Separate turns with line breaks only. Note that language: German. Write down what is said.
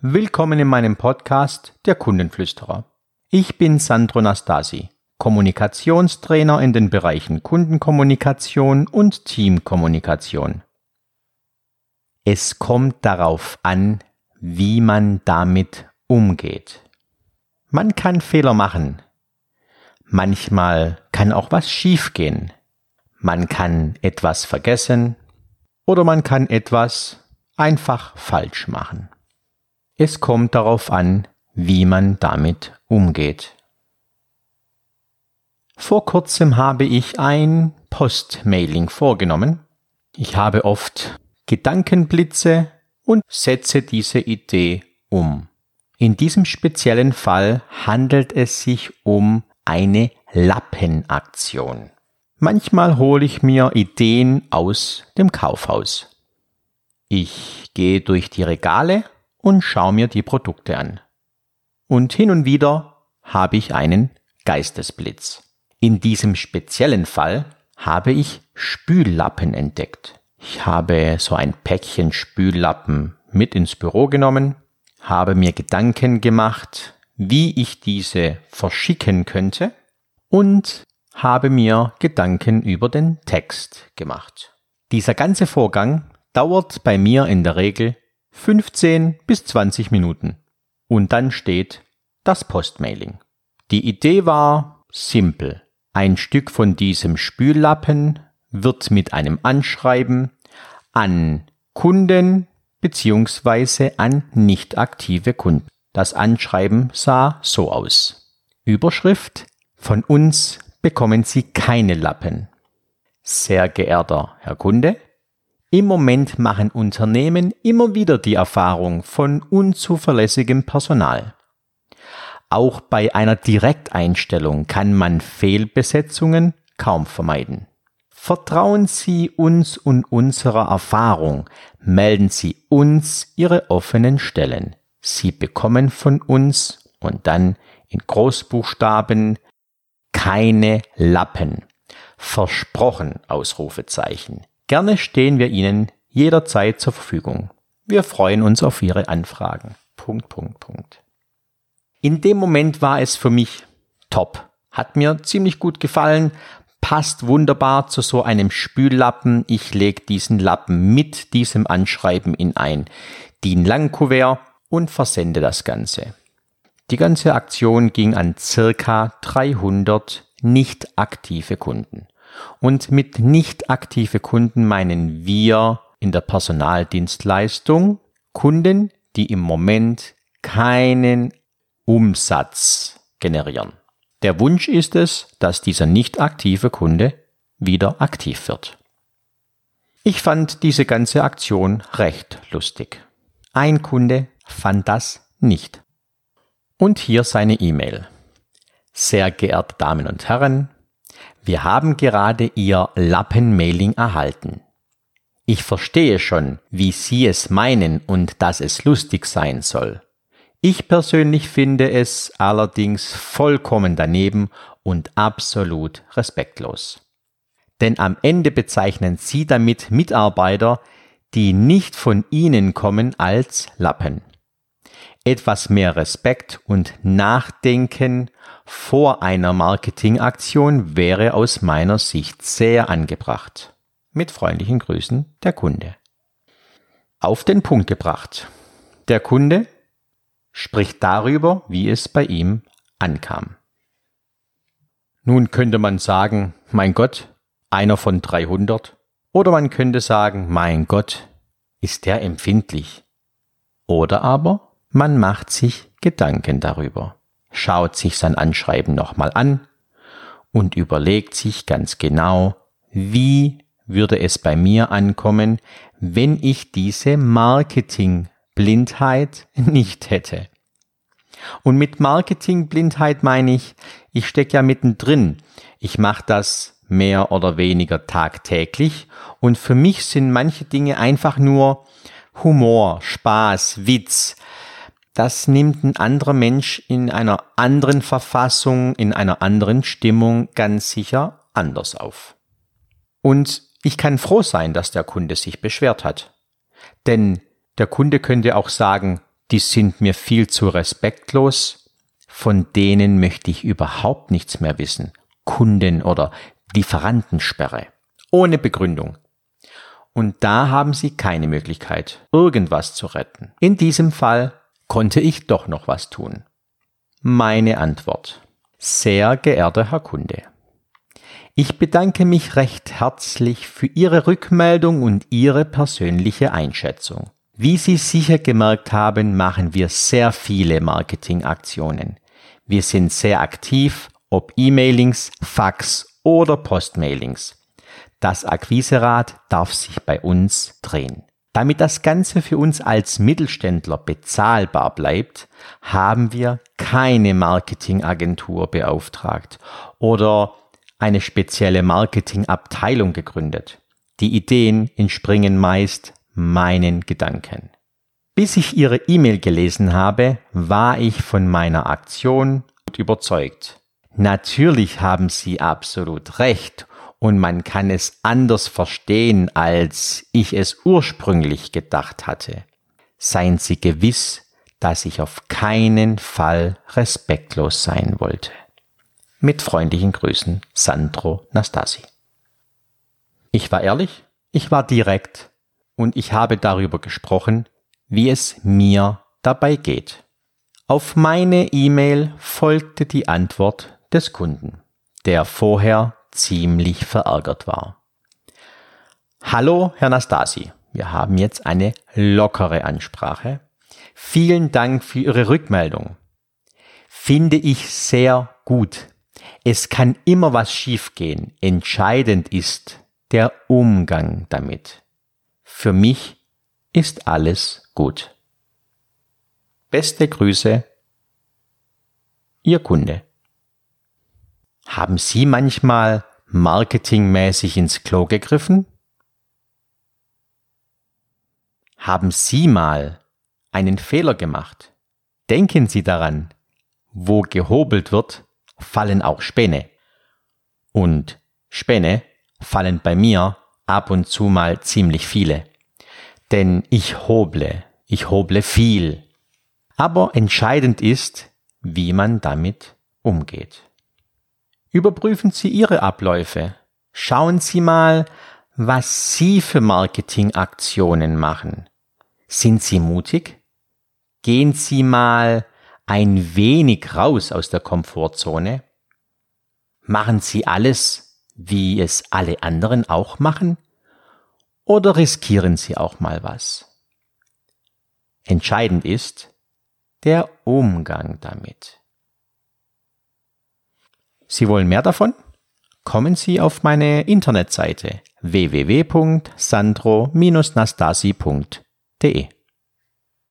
Willkommen in meinem Podcast Der Kundenflüsterer. Ich bin Sandro Nastasi, Kommunikationstrainer in den Bereichen Kundenkommunikation und Teamkommunikation. Es kommt darauf an, wie man damit umgeht. Man kann Fehler machen. Manchmal kann auch was schiefgehen. Man kann etwas vergessen oder man kann etwas einfach falsch machen. Es kommt darauf an, wie man damit umgeht. Vor kurzem habe ich ein Postmailing vorgenommen. Ich habe oft Gedankenblitze und setze diese Idee um. In diesem speziellen Fall handelt es sich um eine Lappenaktion. Manchmal hole ich mir Ideen aus dem Kaufhaus. Ich gehe durch die Regale und schaue mir die Produkte an. Und hin und wieder habe ich einen Geistesblitz. In diesem speziellen Fall habe ich Spüllappen entdeckt. Ich habe so ein Päckchen Spüllappen mit ins Büro genommen, habe mir Gedanken gemacht, wie ich diese verschicken könnte und habe mir Gedanken über den Text gemacht. Dieser ganze Vorgang dauert bei mir in der Regel 15 bis 20 Minuten. Und dann steht das Postmailing. Die Idee war simpel. Ein Stück von diesem Spüllappen wird mit einem Anschreiben an Kunden bzw. an nicht aktive Kunden. Das Anschreiben sah so aus. Überschrift Von uns bekommen Sie keine Lappen. Sehr geehrter Herr Kunde, im Moment machen Unternehmen immer wieder die Erfahrung von unzuverlässigem Personal. Auch bei einer Direkteinstellung kann man Fehlbesetzungen kaum vermeiden. Vertrauen Sie uns und unserer Erfahrung, melden Sie uns Ihre offenen Stellen. Sie bekommen von uns und dann in Großbuchstaben keine Lappen. Versprochen Ausrufezeichen. Gerne stehen wir Ihnen jederzeit zur Verfügung. Wir freuen uns auf Ihre Anfragen. Punkt, Punkt, Punkt. In dem Moment war es für mich top. Hat mir ziemlich gut gefallen, passt wunderbar zu so einem Spüllappen. Ich lege diesen Lappen mit diesem Anschreiben in ein DIN Langkuvert und versende das Ganze. Die ganze Aktion ging an circa 300 nicht aktive Kunden. Und mit nicht aktive Kunden meinen wir in der Personaldienstleistung Kunden, die im Moment keinen Umsatz generieren. Der Wunsch ist es, dass dieser nicht aktive Kunde wieder aktiv wird. Ich fand diese ganze Aktion recht lustig. Ein Kunde fand das nicht. Und hier seine E-Mail. Sehr geehrte Damen und Herren, wir haben gerade Ihr Lappenmailing erhalten. Ich verstehe schon, wie Sie es meinen und dass es lustig sein soll. Ich persönlich finde es allerdings vollkommen daneben und absolut respektlos. Denn am Ende bezeichnen Sie damit Mitarbeiter, die nicht von Ihnen kommen, als Lappen etwas mehr Respekt und Nachdenken vor einer Marketingaktion wäre aus meiner Sicht sehr angebracht. Mit freundlichen Grüßen der Kunde. Auf den Punkt gebracht. Der Kunde spricht darüber, wie es bei ihm ankam. Nun könnte man sagen, mein Gott, einer von 300. Oder man könnte sagen, mein Gott, ist der empfindlich. Oder aber, man macht sich Gedanken darüber, schaut sich sein Anschreiben nochmal an und überlegt sich ganz genau, wie würde es bei mir ankommen, wenn ich diese Marketingblindheit nicht hätte. Und mit Marketingblindheit meine ich, ich stecke ja mittendrin. Ich mache das mehr oder weniger tagtäglich und für mich sind manche Dinge einfach nur Humor, Spaß, Witz, das nimmt ein anderer Mensch in einer anderen Verfassung, in einer anderen Stimmung ganz sicher anders auf. Und ich kann froh sein, dass der Kunde sich beschwert hat. Denn der Kunde könnte auch sagen, die sind mir viel zu respektlos, von denen möchte ich überhaupt nichts mehr wissen. Kunden- oder Lieferantensperre. Ohne Begründung. Und da haben sie keine Möglichkeit, irgendwas zu retten. In diesem Fall konnte ich doch noch was tun. Meine Antwort. Sehr geehrter Herr Kunde. Ich bedanke mich recht herzlich für Ihre Rückmeldung und Ihre persönliche Einschätzung. Wie Sie sicher gemerkt haben, machen wir sehr viele Marketingaktionen. Wir sind sehr aktiv, ob E-Mailings, Fax oder Postmailings. Das Akquiserad darf sich bei uns drehen. Damit das Ganze für uns als Mittelständler bezahlbar bleibt, haben wir keine Marketingagentur beauftragt oder eine spezielle Marketingabteilung gegründet. Die Ideen entspringen meist meinen Gedanken. Bis ich Ihre E-Mail gelesen habe, war ich von meiner Aktion überzeugt. Natürlich haben Sie absolut recht und man kann es anders verstehen, als ich es ursprünglich gedacht hatte. Seien Sie gewiss, dass ich auf keinen Fall respektlos sein wollte. Mit freundlichen Grüßen, Sandro Nastasi. Ich war ehrlich, ich war direkt und ich habe darüber gesprochen, wie es mir dabei geht. Auf meine E-Mail folgte die Antwort des Kunden, der vorher ziemlich verärgert war. Hallo, Herr Nastasi. Wir haben jetzt eine lockere Ansprache. Vielen Dank für Ihre Rückmeldung. Finde ich sehr gut. Es kann immer was schiefgehen. Entscheidend ist der Umgang damit. Für mich ist alles gut. Beste Grüße, Ihr Kunde. Haben Sie manchmal marketingmäßig ins Klo gegriffen? Haben Sie mal einen Fehler gemacht? Denken Sie daran, wo gehobelt wird, fallen auch Späne. Und Späne fallen bei mir ab und zu mal ziemlich viele. Denn ich hoble, ich hoble viel. Aber entscheidend ist, wie man damit umgeht. Überprüfen Sie Ihre Abläufe. Schauen Sie mal, was Sie für Marketingaktionen machen. Sind Sie mutig? Gehen Sie mal ein wenig raus aus der Komfortzone. Machen Sie alles, wie es alle anderen auch machen? Oder riskieren Sie auch mal was? Entscheidend ist der Umgang damit. Sie wollen mehr davon? Kommen Sie auf meine Internetseite www.sandro-nastasi.de.